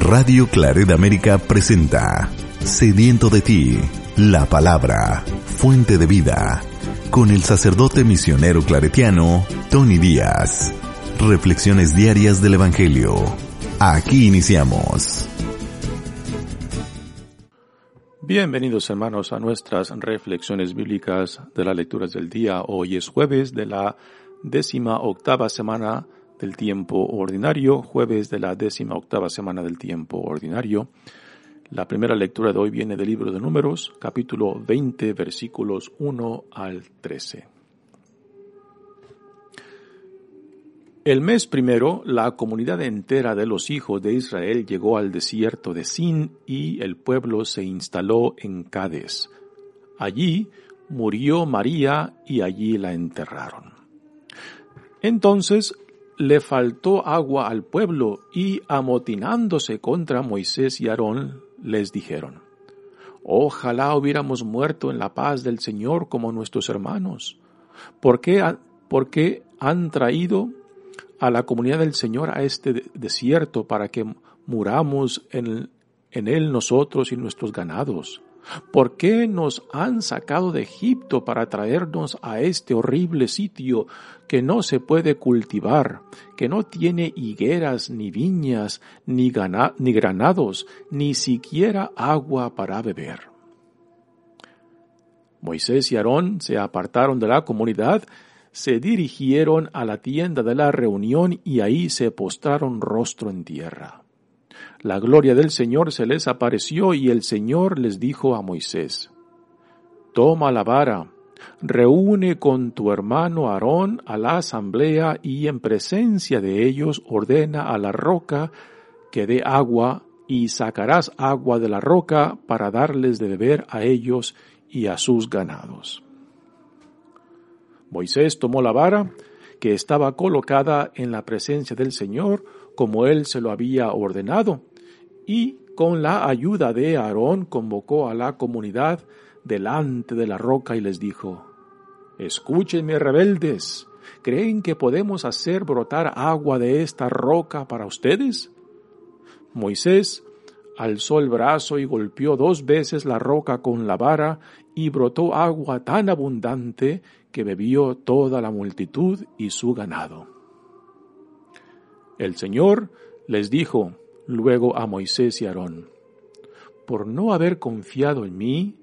Radio Claret América presenta Sediento de ti, la palabra, fuente de vida, con el sacerdote misionero claretiano Tony Díaz. Reflexiones diarias del Evangelio. Aquí iniciamos. Bienvenidos hermanos a nuestras reflexiones bíblicas de las lecturas del día. Hoy es jueves de la décima octava semana del tiempo ordinario, jueves de la décima octava semana del tiempo ordinario. La primera lectura de hoy viene del libro de Números, capítulo 20, versículos 1 al 13. El mes primero, la comunidad entera de los hijos de Israel llegó al desierto de Sin y el pueblo se instaló en Cades. Allí murió María y allí la enterraron. Entonces le faltó agua al pueblo y amotinándose contra Moisés y Aarón, les dijeron, Ojalá hubiéramos muerto en la paz del Señor como nuestros hermanos. ¿Por qué, por qué han traído a la comunidad del Señor a este desierto para que muramos en, en él nosotros y nuestros ganados? ¿Por qué nos han sacado de Egipto para traernos a este horrible sitio que no se puede cultivar, que no tiene higueras, ni viñas, ni, granados, ni siquiera agua para beber? Moisés y Aarón se apartaron de la comunidad, se dirigieron a la tienda de la reunión y ahí se postraron rostro en tierra. La gloria del Señor se les apareció y el Señor les dijo a Moisés, Toma la vara, reúne con tu hermano Aarón a la asamblea y en presencia de ellos ordena a la roca que dé agua y sacarás agua de la roca para darles de beber a ellos y a sus ganados. Moisés tomó la vara que estaba colocada en la presencia del Señor como él se lo había ordenado y con la ayuda de Aarón convocó a la comunidad delante de la roca y les dijo, Escúchenme rebeldes, ¿creen que podemos hacer brotar agua de esta roca para ustedes? Moisés alzó el brazo y golpeó dos veces la roca con la vara y brotó agua tan abundante que bebió toda la multitud y su ganado. El Señor les dijo, luego a Moisés y Aarón, por no haber confiado en mí,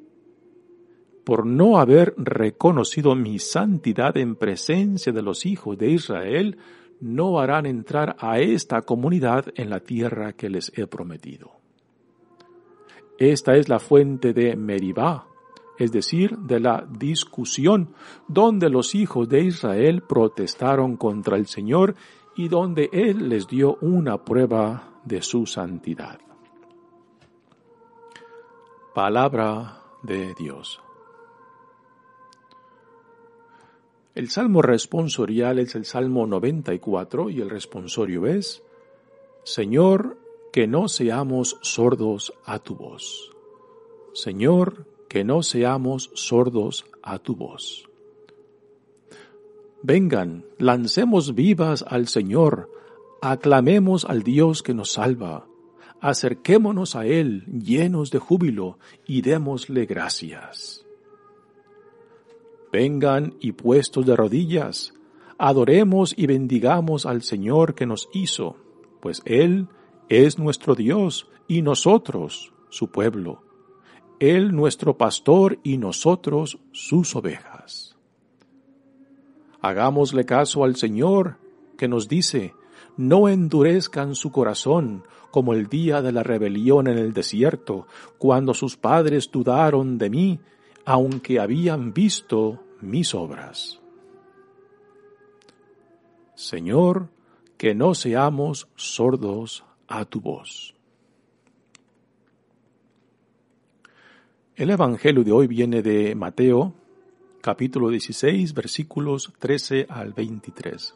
por no haber reconocido mi santidad en presencia de los hijos de Israel, no harán entrar a esta comunidad en la tierra que les he prometido. Esta es la fuente de Meribá, es decir, de la discusión, donde los hijos de Israel protestaron contra el Señor y donde Él les dio una prueba de su santidad. Palabra de Dios. El salmo responsorial es el salmo 94 y el responsorio es, Señor, que no seamos sordos a tu voz. Señor, que no seamos sordos a tu voz. Vengan, lancemos vivas al Señor, Aclamemos al Dios que nos salva, acerquémonos a Él llenos de júbilo y démosle gracias. Vengan y puestos de rodillas, adoremos y bendigamos al Señor que nos hizo, pues Él es nuestro Dios y nosotros su pueblo, Él nuestro pastor y nosotros sus ovejas. Hagámosle caso al Señor que nos dice, no endurezcan su corazón como el día de la rebelión en el desierto, cuando sus padres dudaron de mí, aunque habían visto mis obras. Señor, que no seamos sordos a tu voz. El Evangelio de hoy viene de Mateo, capítulo 16, versículos 13 al 23.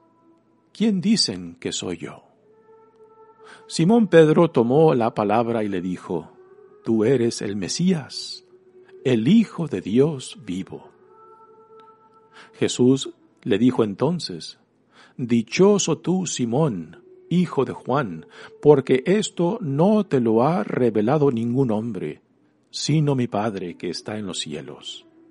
¿Quién dicen que soy yo? Simón Pedro tomó la palabra y le dijo, Tú eres el Mesías, el Hijo de Dios vivo. Jesús le dijo entonces, Dichoso tú, Simón, hijo de Juan, porque esto no te lo ha revelado ningún hombre, sino mi Padre que está en los cielos.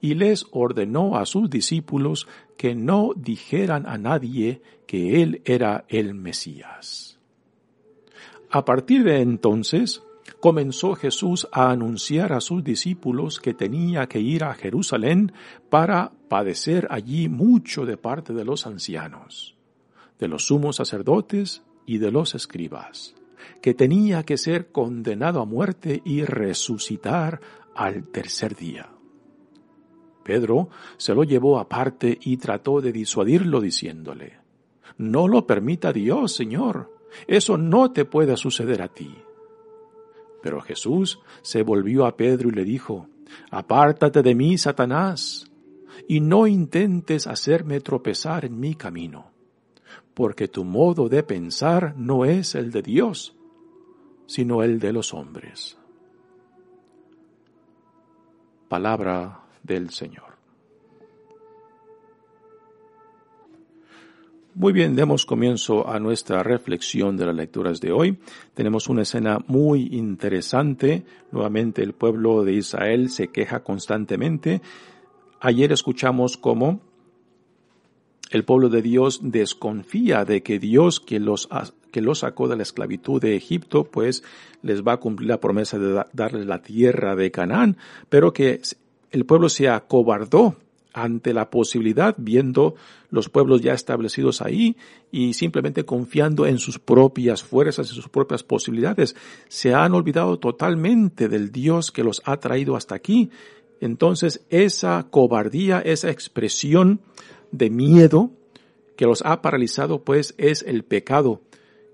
Y les ordenó a sus discípulos que no dijeran a nadie que él era el Mesías. A partir de entonces, comenzó Jesús a anunciar a sus discípulos que tenía que ir a Jerusalén para padecer allí mucho de parte de los ancianos de los sumos sacerdotes y de los escribas, que tenía que ser condenado a muerte y resucitar al tercer día. Pedro se lo llevó aparte y trató de disuadirlo diciéndole, No lo permita Dios, Señor, eso no te puede suceder a ti. Pero Jesús se volvió a Pedro y le dijo, Apártate de mí, Satanás, y no intentes hacerme tropezar en mi camino porque tu modo de pensar no es el de Dios, sino el de los hombres. Palabra del Señor. Muy bien, demos comienzo a nuestra reflexión de las lecturas de hoy. Tenemos una escena muy interesante. Nuevamente el pueblo de Israel se queja constantemente. Ayer escuchamos cómo el pueblo de Dios desconfía de que Dios que los, que los sacó de la esclavitud de Egipto, pues les va a cumplir la promesa de darles la tierra de Canaán, pero que el pueblo se acobardó ante la posibilidad, viendo los pueblos ya establecidos ahí y simplemente confiando en sus propias fuerzas, en sus propias posibilidades. Se han olvidado totalmente del Dios que los ha traído hasta aquí. Entonces esa cobardía, esa expresión de miedo que los ha paralizado, pues es el pecado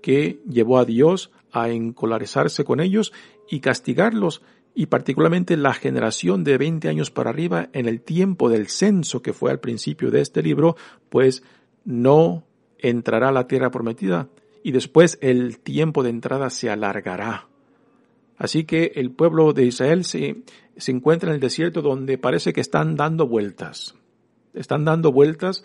que llevó a Dios a encolarizarse con ellos y castigarlos, y particularmente la generación de 20 años para arriba en el tiempo del censo que fue al principio de este libro, pues no entrará a la tierra prometida y después el tiempo de entrada se alargará. Así que el pueblo de Israel se, se encuentra en el desierto donde parece que están dando vueltas están dando vueltas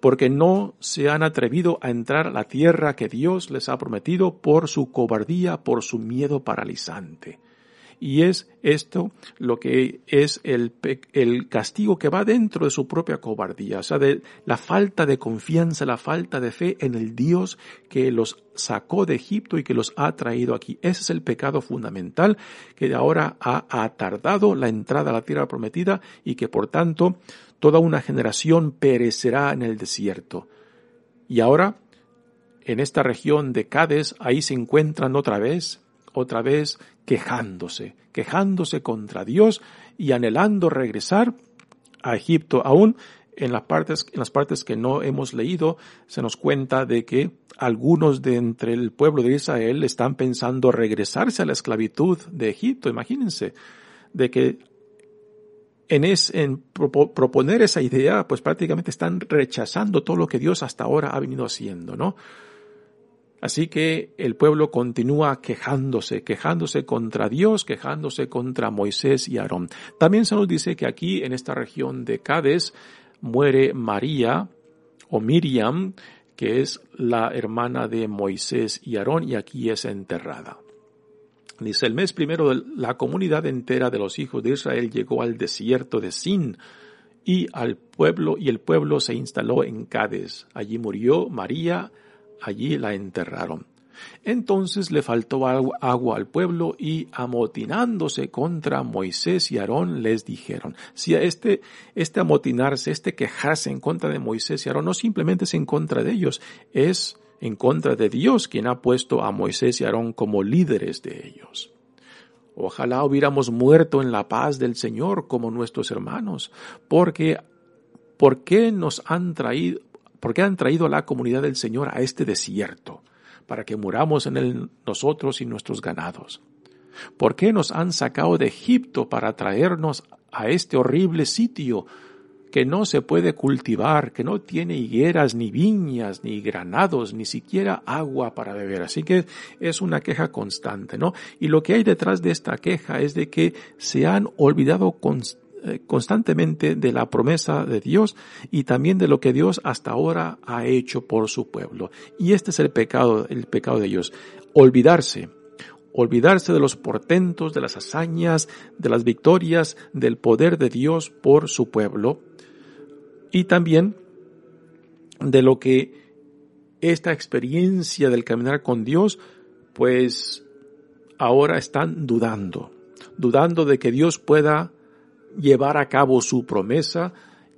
porque no se han atrevido a entrar a la tierra que Dios les ha prometido por su cobardía, por su miedo paralizante. Y es esto lo que es el, el, castigo que va dentro de su propia cobardía, o sea, de la falta de confianza, la falta de fe en el Dios que los sacó de Egipto y que los ha traído aquí. Ese es el pecado fundamental que ahora ha atardado la entrada a la tierra prometida y que por tanto toda una generación perecerá en el desierto. Y ahora, en esta región de Cádiz, ahí se encuentran otra vez, otra vez quejándose, quejándose contra Dios y anhelando regresar a Egipto. Aún en las partes, en las partes que no hemos leído, se nos cuenta de que algunos de entre el pueblo de Israel están pensando regresarse a la esclavitud de Egipto. Imagínense, de que en, es, en proponer esa idea, pues prácticamente están rechazando todo lo que Dios hasta ahora ha venido haciendo, ¿no? Así que el pueblo continúa quejándose, quejándose contra Dios, quejándose contra Moisés y Aarón. También se nos dice que aquí en esta región de Cádiz muere María o Miriam, que es la hermana de Moisés y Aarón, y aquí es enterrada. Dice, el mes primero la comunidad entera de los hijos de Israel llegó al desierto de Sin y al pueblo, y el pueblo se instaló en Cádiz. Allí murió María, allí la enterraron. Entonces le faltó agua al pueblo y amotinándose contra Moisés y Aarón les dijeron, si este, este amotinarse, este quejarse en contra de Moisés y Aarón no simplemente es en contra de ellos, es en contra de Dios quien ha puesto a Moisés y Aarón como líderes de ellos. Ojalá hubiéramos muerto en la paz del Señor como nuestros hermanos, porque ¿por qué nos han traído, por qué han traído a la comunidad del Señor a este desierto? Para que muramos en él nosotros y nuestros ganados. ¿Por qué nos han sacado de Egipto para traernos a este horrible sitio que no se puede cultivar, que no tiene higueras, ni viñas, ni granados, ni siquiera agua para beber. Así que es una queja constante, ¿no? Y lo que hay detrás de esta queja es de que se han olvidado eh, constantemente de la promesa de Dios y también de lo que Dios hasta ahora ha hecho por su pueblo. Y este es el pecado, el pecado de ellos. Olvidarse olvidarse de los portentos, de las hazañas, de las victorias, del poder de Dios por su pueblo, y también de lo que esta experiencia del caminar con Dios, pues ahora están dudando, dudando de que Dios pueda llevar a cabo su promesa,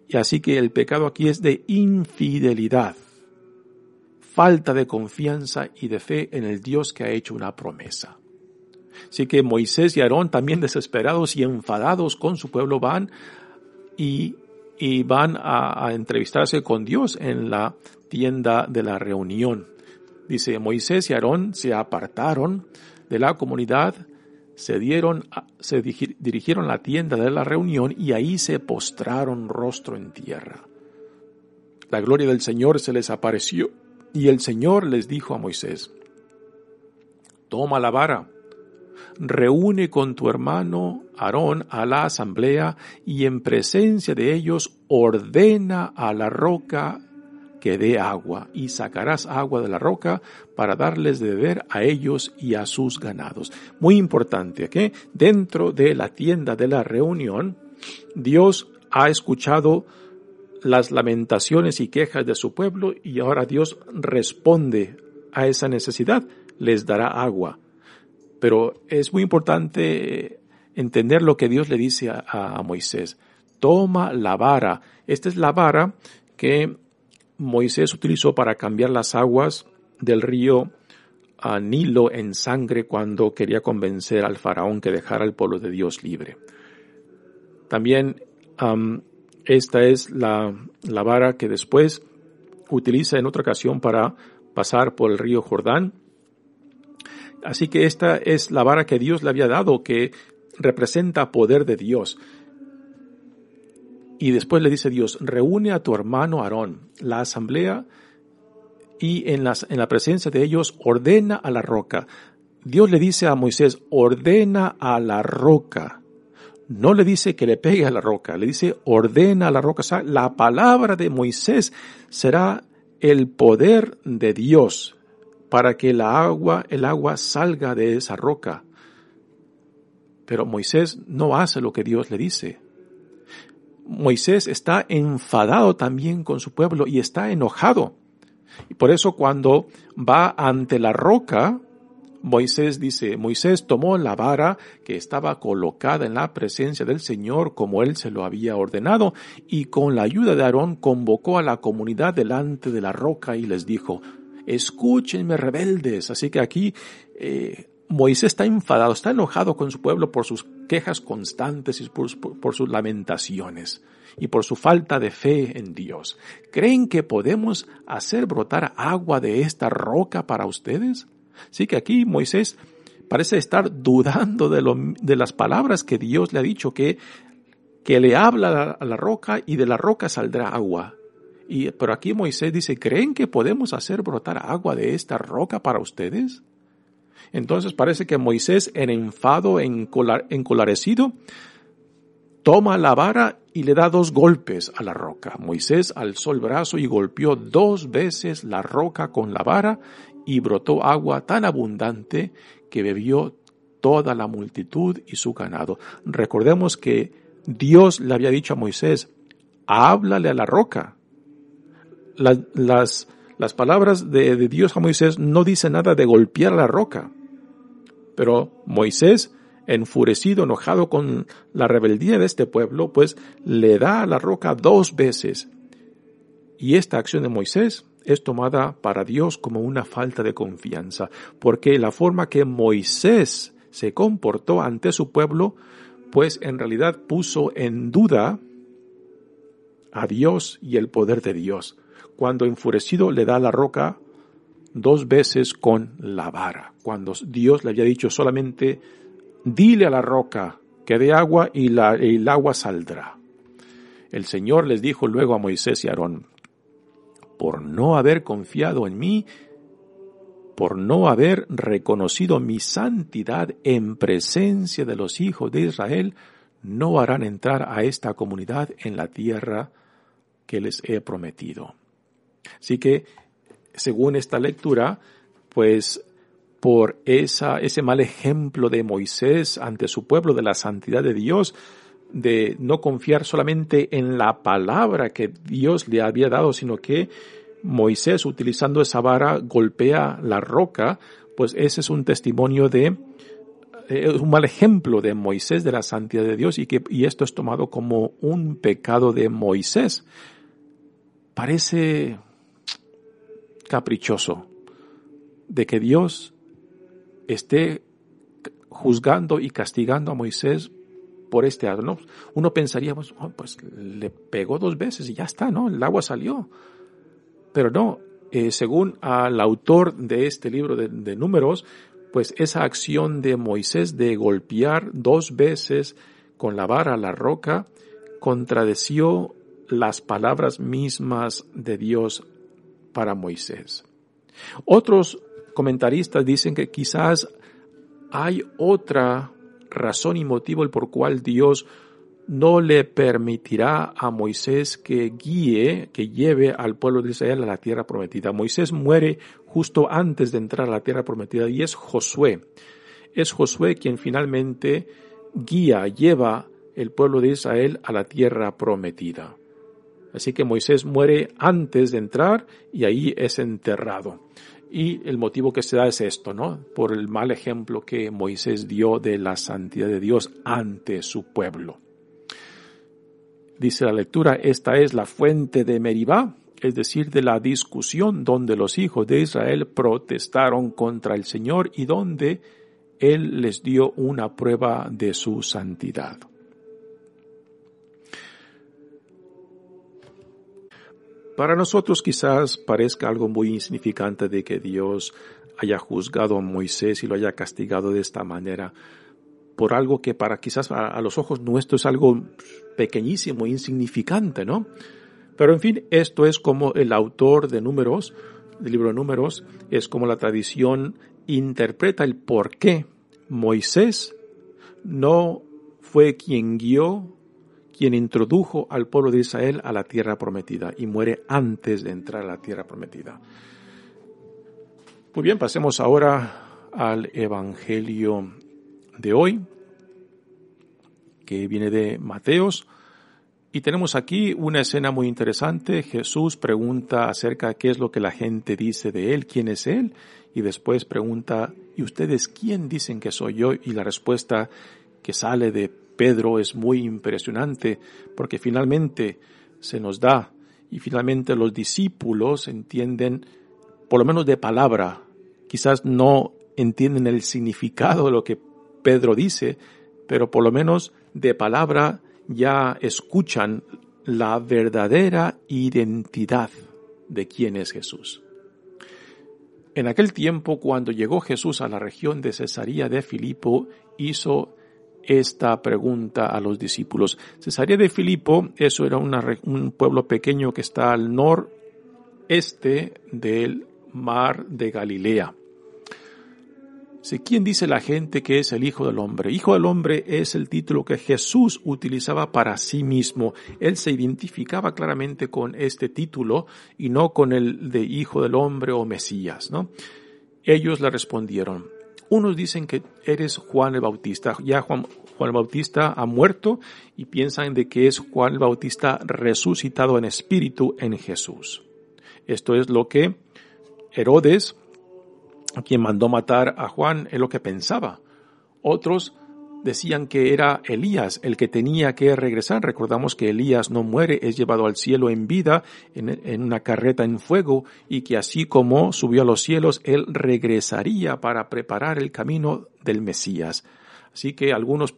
y así que el pecado aquí es de infidelidad, falta de confianza y de fe en el Dios que ha hecho una promesa. Así que Moisés y Aarón, también desesperados y enfadados con su pueblo, van y y van a, entrevistarse con Dios en la tienda de la reunión. Dice, Moisés y Aarón se apartaron de la comunidad, se dieron, se dirigieron a la tienda de la reunión y ahí se postraron rostro en tierra. La gloria del Señor se les apareció y el Señor les dijo a Moisés, toma la vara reúne con tu hermano Aarón a la asamblea y en presencia de ellos ordena a la roca que dé agua y sacarás agua de la roca para darles de beber a ellos y a sus ganados. Muy importante que dentro de la tienda de la reunión, Dios ha escuchado las lamentaciones y quejas de su pueblo y ahora Dios responde a esa necesidad, les dará agua. Pero es muy importante entender lo que Dios le dice a, Moisés. Toma la vara. Esta es la vara que Moisés utilizó para cambiar las aguas del río a Nilo en sangre cuando quería convencer al faraón que dejara el pueblo de Dios libre. También esta es la, la vara que después utiliza en otra ocasión para pasar por el río Jordán Así que esta es la vara que Dios le había dado, que representa poder de Dios. Y después le dice Dios, reúne a tu hermano Aarón, la asamblea, y en, las, en la presencia de ellos ordena a la roca. Dios le dice a Moisés, ordena a la roca. No le dice que le pegue a la roca, le dice ordena a la roca. O sea, la palabra de Moisés será el poder de Dios para que la agua, el agua salga de esa roca. Pero Moisés no hace lo que Dios le dice. Moisés está enfadado también con su pueblo y está enojado. Y por eso cuando va ante la roca, Moisés dice, Moisés tomó la vara que estaba colocada en la presencia del Señor como él se lo había ordenado y con la ayuda de Aarón convocó a la comunidad delante de la roca y les dijo, escúchenme rebeldes. Así que aquí eh, Moisés está enfadado, está enojado con su pueblo por sus quejas constantes y por, sus lamentaciones y por su falta de fe en Dios. ¿Creen que podemos hacer brotar agua de esta roca para ustedes? Sí que aquí Moisés parece estar dudando de, lo, de las palabras que Dios le ha dicho, que, que le habla a la roca y de la roca saldrá agua. Y, pero aquí Moisés dice, ¿creen que podemos hacer brotar agua de esta roca para ustedes? Entonces parece que Moisés, en enfado, encolarecido, toma la vara y le da dos golpes a la roca. Moisés alzó el brazo y golpeó dos veces la roca con la vara y brotó agua tan abundante que bebió toda la multitud y su ganado. Recordemos que Dios le había dicho a Moisés, háblale a la roca las, Las palabras de, de Dios a Moisés no dicen nada de golpear la roca. Pero Moisés, enfurecido, enojado con la rebeldía de este pueblo, pues le da a la roca dos veces. Y esta acción de Moisés es tomada para Dios como una falta de confianza, porque la forma que Moisés se comportó ante su pueblo, pues en realidad puso en duda a Dios y el poder de Dios, cuando enfurecido le da la roca dos veces con la vara, cuando Dios le había dicho solamente, dile a la roca que dé agua y, la, el agua saldrá. El Señor les dijo luego a Moisés y Aarón, por no haber confiado en mí, por no haber reconocido mi santidad en presencia de los hijos de Israel, no harán entrar a esta comunidad en la tierra que les he prometido. Así que, según esta lectura, pues por esa, ese mal ejemplo de Moisés ante su pueblo de la santidad de Dios, de no confiar solamente en la palabra que Dios le había dado, sino que Moisés utilizando esa vara golpea la roca, pues ese es un testimonio de eh, un mal ejemplo de Moisés de la santidad de Dios y que y esto es tomado como un pecado de Moisés. Parece caprichoso de que Dios esté juzgando y castigando a Moisés por este acto. ¿no? Uno pensaría, pues, oh, pues, le pegó dos veces y ya está, ¿no? El agua salió. Pero no, eh, según al autor de este libro de, de números, pues esa acción de Moisés de golpear dos veces con la vara la roca contradeció las palabras mismas de Dios para Moisés. Otros comentaristas dicen que quizás hay otra razón y motivo el por cual Dios no le permitirá a Moisés que guíe, que lleve al pueblo de Israel a la tierra prometida. Moisés muere justo antes de entrar a la tierra prometida y es Josué. Es Josué quien finalmente guía, lleva el pueblo de Israel a la tierra prometida. Así que Moisés muere antes de entrar y ahí es enterrado. Y el motivo que se da es esto, ¿no? Por el mal ejemplo que Moisés dio de la santidad de Dios ante su pueblo. Dice la lectura, esta es la fuente de Meribá, es decir, de la discusión donde los hijos de Israel protestaron contra el Señor y donde Él les dio una prueba de su santidad. Para nosotros quizás parezca algo muy insignificante de que Dios haya juzgado a Moisés y lo haya castigado de esta manera, por algo que para quizás a, los ojos nuestros es algo pequeñísimo, insignificante, ¿no? Pero en fin, esto es como el autor de números, del libro de números, es como la tradición interpreta el por qué Moisés no fue quien guió, quien introdujo al pueblo de Israel a la tierra prometida y muere antes de entrar a la tierra prometida. Muy bien, pasemos ahora al Evangelio de hoy, que viene de Mateos. Y tenemos aquí una escena muy interesante. Jesús pregunta acerca de qué es lo que la gente dice de él, quién es él, y después pregunta, ¿y ustedes quién dicen que soy yo? Y la respuesta que sale de Pedro es muy impresionante, porque finalmente se nos da, y finalmente los discípulos entienden, por lo menos de palabra, quizás no entienden el significado de lo que Pedro dice, pero por lo menos de palabra ya escuchan la verdadera identidad de quién es Jesús. En aquel tiempo, cuando llegó Jesús a la región de Cesarea de Filipo, hizo esta pregunta a los discípulos. Cesarea de Filipo, eso era un pueblo pequeño que está al noreste del mar de Galilea. ¿Quién dice la gente que es el Hijo del Hombre? Hijo del Hombre es el título que Jesús utilizaba para sí mismo. Él se identificaba claramente con este título y no con el de Hijo del Hombre o Mesías, ¿no? Ellos le respondieron, unos dicen que eres Juan el Bautista. Ya Juan, Juan el Bautista ha muerto y piensan de que es Juan el Bautista resucitado en espíritu en Jesús. Esto es lo que Herodes, quien mandó matar a Juan, es lo que pensaba. Otros decían que era Elías el que tenía que regresar. Recordamos que Elías no muere, es llevado al cielo en vida, en, una carreta en fuego, y que así como subió a los cielos, él regresaría para preparar el camino del Mesías. Así que algunos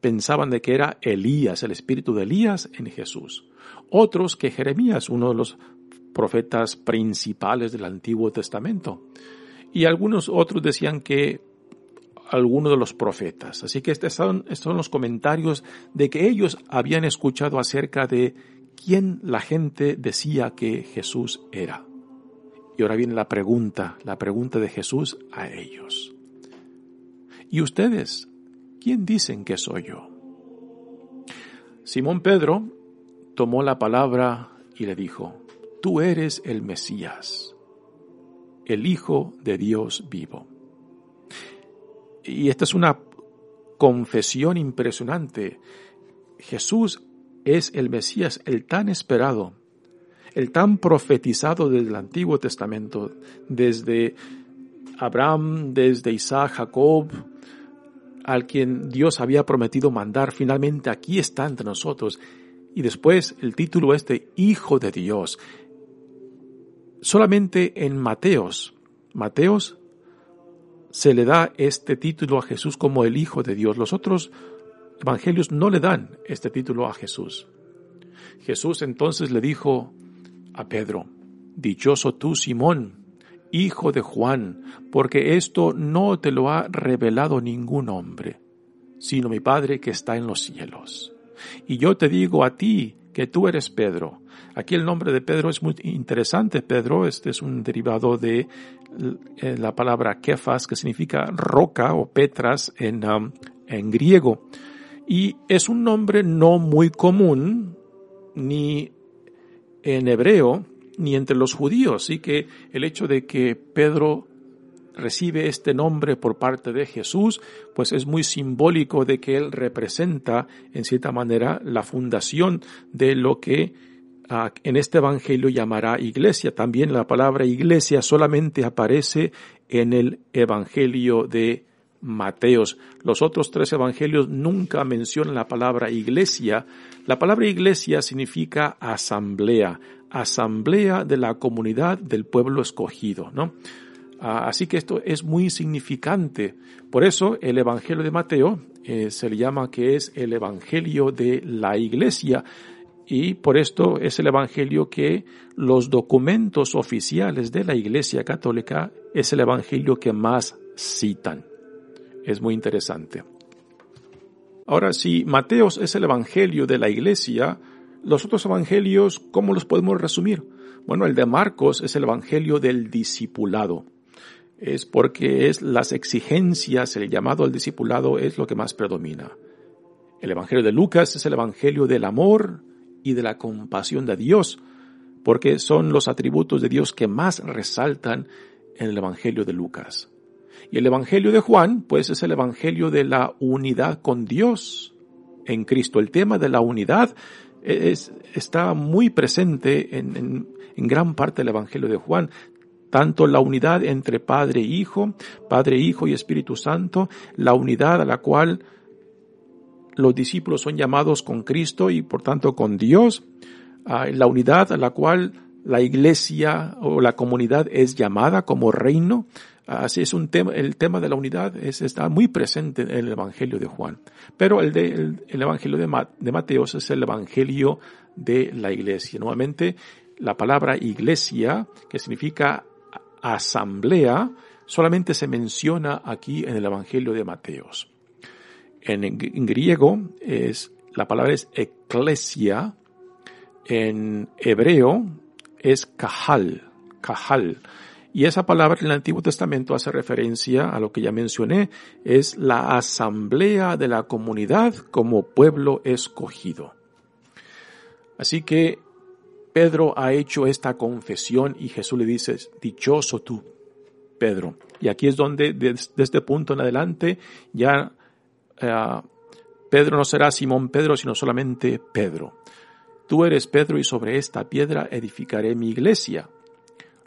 pensaban de que era Elías, el espíritu de Elías en Jesús. Otros que Jeremías, uno de los profetas principales del Antiguo Testamento. Y algunos otros decían que alguno de los profetas. Así que estos son, los comentarios de que ellos habían escuchado acerca de quién la gente decía que Jesús era. Y ahora viene la pregunta, la pregunta de Jesús a ellos. ¿Y ustedes? ¿Quién dicen que soy yo? Simón Pedro tomó la palabra y le dijo, Tú eres el Mesías, el Hijo de Dios vivo. Y esta es una confesión impresionante. Jesús es el Mesías, el tan esperado, el tan profetizado desde el Antiguo Testamento, desde Abraham, desde Isaac, Jacob, al quien Dios había prometido mandar, finalmente aquí está entre nosotros. Y después el título es de Hijo de Dios. Solamente en Mateos, Mateos se le da este título a Jesús como el Hijo de Dios. Los otros evangelios no le dan este título a Jesús. Jesús entonces le dijo a Pedro, Dichoso tú, Simón, hijo de Juan, porque esto no te lo ha revelado ningún hombre, sino mi Padre que está en los cielos. Y yo te digo a ti que tú eres Pedro, Aquí el nombre de Pedro es muy interesante. Pedro, este es un derivado de eh, la palabra kefas, que significa roca o petras en, um, en griego. Y es un nombre no muy común ni en hebreo ni entre los judíos. Así que el hecho de que Pedro recibe este nombre por parte de Jesús, pues es muy simbólico de que él representa, en cierta manera, la fundación de lo que en este evangelio llamará iglesia. También la palabra iglesia solamente aparece en el evangelio de Mateos. Los otros tres evangelios nunca mencionan la palabra iglesia. La palabra iglesia significa asamblea, asamblea de la comunidad del pueblo escogido, ¿no? Ah, así que esto es muy significante. Por eso el Evangelio de Mateo eh, se le llama que es el Evangelio de la Iglesia y por esto es el Evangelio que los documentos oficiales de la Iglesia Católica es el Evangelio que más citan. Es muy interesante. Ahora, si Mateos es el Evangelio de la Iglesia, los otros Evangelios, ¿cómo los podemos resumir? Bueno, el de Marcos es el Evangelio del discipulado. Es porque es las exigencias, el llamado al discipulado es lo que más predomina. El Evangelio de Lucas es el Evangelio del amor, y de la compasión de Dios, porque son los atributos de Dios que más resaltan en el Evangelio de Lucas. Y el Evangelio de Juan, pues es el Evangelio de la unidad con Dios en Cristo. El tema de la unidad es, está muy presente en, en, en gran parte del Evangelio de Juan tanto la unidad entre Padre e Hijo, Padre, Hijo y Espíritu Santo, la unidad a la cual los discípulos son llamados con Cristo y por tanto con Dios, la unidad a la cual la iglesia o la comunidad es llamada como reino. Así es un tema, el tema de la unidad es, está muy presente en el Evangelio de Juan. Pero el, el, Evangelio de, de Mateos es el Evangelio de la iglesia. Nuevamente, la palabra iglesia, que significa asamblea, solamente se menciona aquí en el Evangelio de Mateos. En, griego es, la palabra es eclesia, en hebreo es kahal, kahal. Y esa palabra en el Antiguo Testamento hace referencia a lo que ya mencioné, es la asamblea de la comunidad como pueblo escogido. Así que Pedro ha hecho esta confesión y Jesús le dice, dichoso tú, Pedro. Y aquí es donde desde este punto en adelante ya eh, Pedro no será Simón Pedro, sino solamente Pedro. Tú eres Pedro y sobre esta piedra edificaré mi iglesia.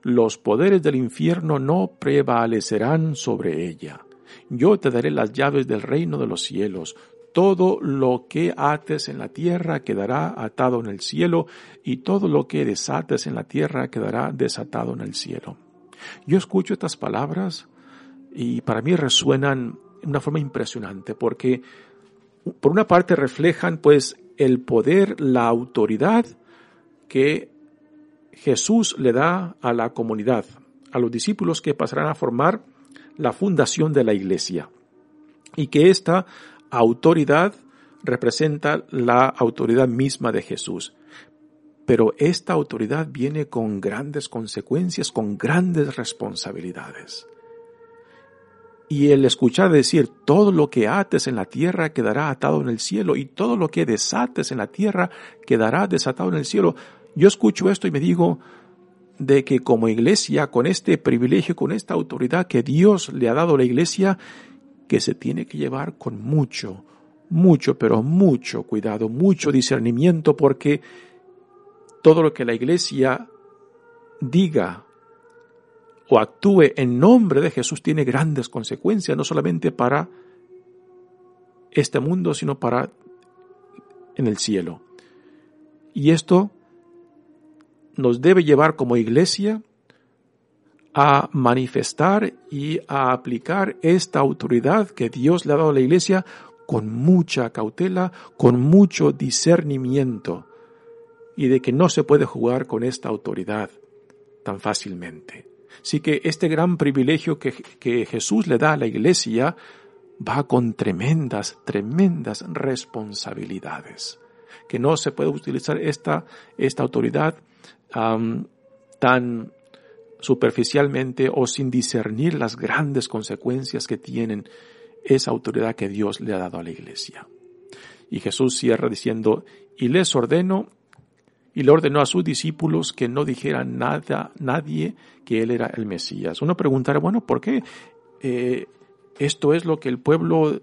los poderes del infierno no prevalecerán sobre ella. Yo te daré las llaves del reino de los cielos. Todo lo que ates en la tierra quedará atado en el cielo, y todo lo que desates en la tierra quedará desatado en el cielo. Yo escucho estas palabras y para mí resuenan de una forma impresionante, porque por una parte reflejan pues el poder, la autoridad que Jesús le da a la comunidad, a los discípulos que pasarán a formar la fundación de la iglesia. Y que esta autoridad representa la autoridad misma de Jesús. Pero esta autoridad viene con grandes consecuencias, con grandes responsabilidades. Y el escuchar decir, todo lo que ates en la tierra quedará atado en el cielo, y todo lo que desates en la tierra quedará desatado en el cielo. Yo escucho esto y me digo de que como iglesia, con este privilegio, con esta autoridad que Dios le ha dado a la iglesia, que se tiene que llevar con mucho, mucho, pero mucho cuidado, mucho discernimiento, porque todo lo que la iglesia diga o actúe en nombre de Jesús tiene grandes consecuencias, no solamente para este mundo, sino para en el cielo. Y esto nos debe llevar como iglesia a manifestar y a aplicar esta autoridad que Dios le ha dado a la iglesia con mucha cautela, con mucho discernimiento, y de que no se puede jugar con esta autoridad tan fácilmente. Así que este gran privilegio que, que Jesús le da a la iglesia va con tremendas, tremendas responsabilidades. Que no se puede utilizar esta, esta autoridad tan superficialmente o sin discernir las grandes consecuencias que tienen esa autoridad que Dios le ha dado a la iglesia. Y Jesús cierra diciendo, y les ordeno y le ordenó a sus discípulos que no dijeran nada, nadie que él era el Mesías. Uno preguntará, bueno, ¿por qué eh, esto es lo que el pueblo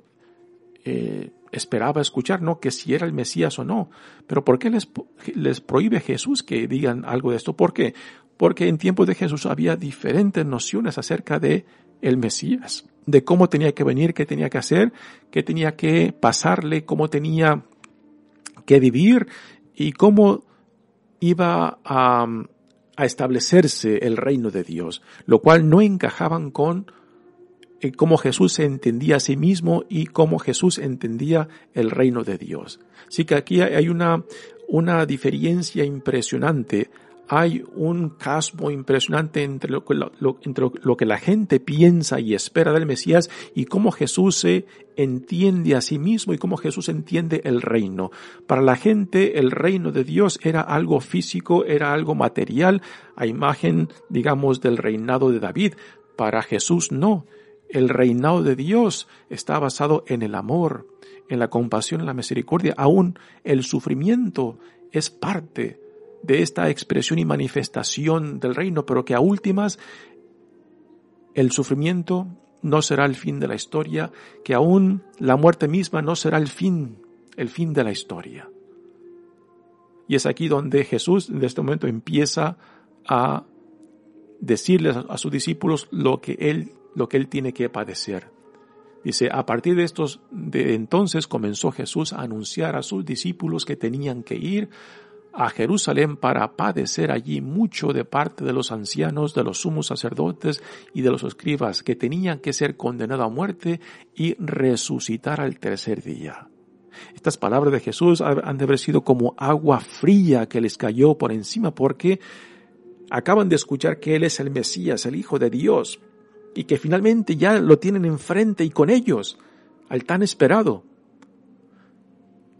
eh, esperaba escuchar, no que si era el Mesías o no? Pero ¿por qué les, les prohíbe Jesús que digan algo de esto? ¿Por qué? Porque en tiempos de Jesús había diferentes nociones acerca de el Mesías, de cómo tenía que venir, qué tenía que hacer, qué tenía que pasarle, cómo tenía que vivir y cómo iba a, establecerse el reino de Dios, lo cual no encajaban con eh, cómo Jesús se entendía a sí mismo y cómo Jesús entendía el reino de Dios. Así que aquí hay una, una diferencia impresionante hay un casmo impresionante entre lo, entre lo, que la gente piensa y espera del Mesías y cómo Jesús se entiende a sí mismo y cómo Jesús entiende el reino. Para la gente el reino de Dios era algo físico, era algo material, a imagen, digamos, del reinado de David. Para Jesús no. El reinado de Dios está basado en el amor, en la compasión, en la misericordia. Aún el sufrimiento es parte de esta expresión y manifestación del reino, pero que a últimas el sufrimiento no será el fin de la historia, que aún la muerte misma no será el fin, el fin de la historia. Y es aquí donde Jesús en este momento empieza a decirles a sus discípulos lo que él, lo que él tiene que padecer. Dice, a partir de estos, de entonces comenzó Jesús a anunciar a sus discípulos que tenían que ir a Jerusalén para padecer allí mucho de parte de los ancianos, de los sumos sacerdotes y de los escribas, que tenían que ser condenados a muerte y resucitar al tercer día. Estas palabras de Jesús han de haber sido como agua fría que les cayó por encima porque acaban de escuchar que Él es el Mesías, el Hijo de Dios, y que finalmente ya lo tienen enfrente y con ellos, al tan esperado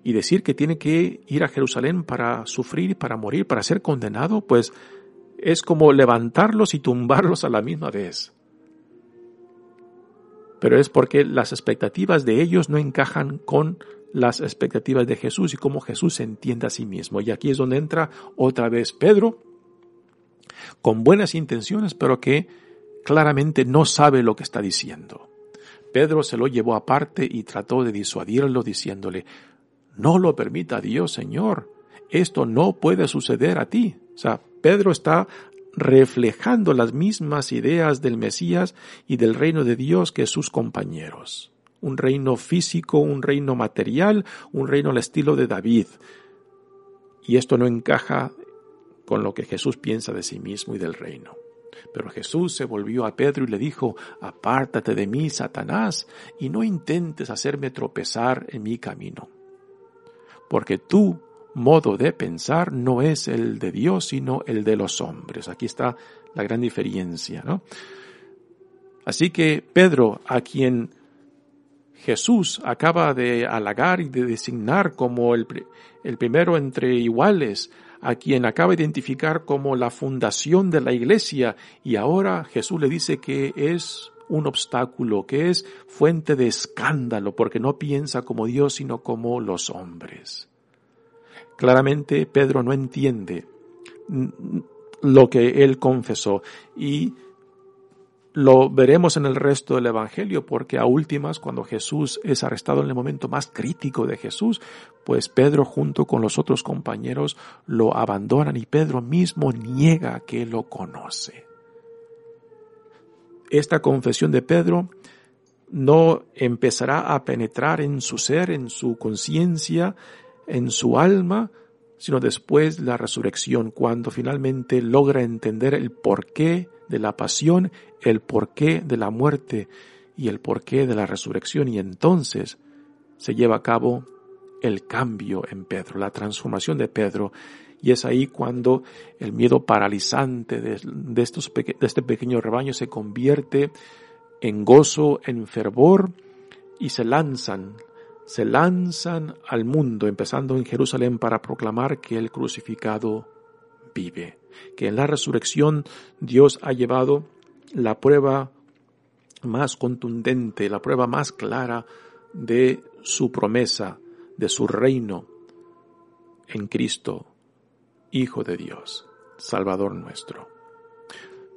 y decir que tiene que ir a Jerusalén para sufrir, para morir, para ser condenado, pues es como levantarlos y tumbarlos a la misma vez. Pero es porque las expectativas de ellos no encajan con las expectativas de Jesús y cómo Jesús se entiende a sí mismo. Y aquí es donde entra otra vez Pedro, con buenas intenciones, pero que claramente no sabe lo que está diciendo. Pedro se lo llevó aparte y trató de disuadirlo diciéndole, no lo permita Dios, Señor. Esto no puede suceder a ti. O sea, Pedro está reflejando las mismas ideas del Mesías y del reino de Dios que sus compañeros. Un reino físico, un reino material, un reino al estilo de David. Y esto no encaja con lo que Jesús piensa de sí mismo y del reino. Pero Jesús se volvió a Pedro y le dijo, Apártate de mí, Satanás, y no intentes hacerme tropezar en mi camino. Porque tu modo de pensar no es el de Dios, sino el de los hombres. Aquí está la gran diferencia, ¿no? Así que Pedro, a quien Jesús acaba de halagar y de designar como el, el primero entre iguales, a quien acaba de identificar como la fundación de la iglesia y ahora Jesús le dice que es un obstáculo, que es fuente de escándalo, porque no piensa como Dios, sino como los hombres. Claramente Pedro no entiende lo que él confesó y lo veremos en el resto del Evangelio porque a últimas, cuando Jesús es arrestado en el momento más crítico de Jesús, pues Pedro junto con los otros compañeros lo abandonan y Pedro mismo niega que lo conoce. Esta confesión de Pedro no empezará a penetrar en su ser, en su conciencia, en su alma, sino después de la resurrección, cuando finalmente logra entender el porqué de la pasión, el porqué de la muerte y el porqué de la resurrección. Y entonces se lleva a cabo el cambio en Pedro, la transformación de Pedro y es ahí cuando el miedo paralizante de, estos, de este pequeño rebaño se convierte en gozo, en fervor y se lanzan, se lanzan al mundo, empezando en Jerusalén para proclamar que el crucificado vive, que en la resurrección Dios ha llevado la prueba más contundente, la prueba más clara de su promesa, de su reino en Cristo, Hijo de Dios, Salvador nuestro.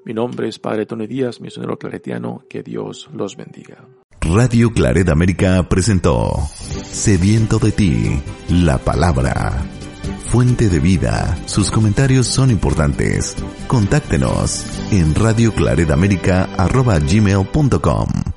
Mi nombre es Padre Tony Díaz, misionero claretiano, que Dios los bendiga. Radio Claret América presentó Sediento de ti, la palabra fuente de vida. Sus comentarios son importantes. Contáctenos en radioclaredamerica.gmail.com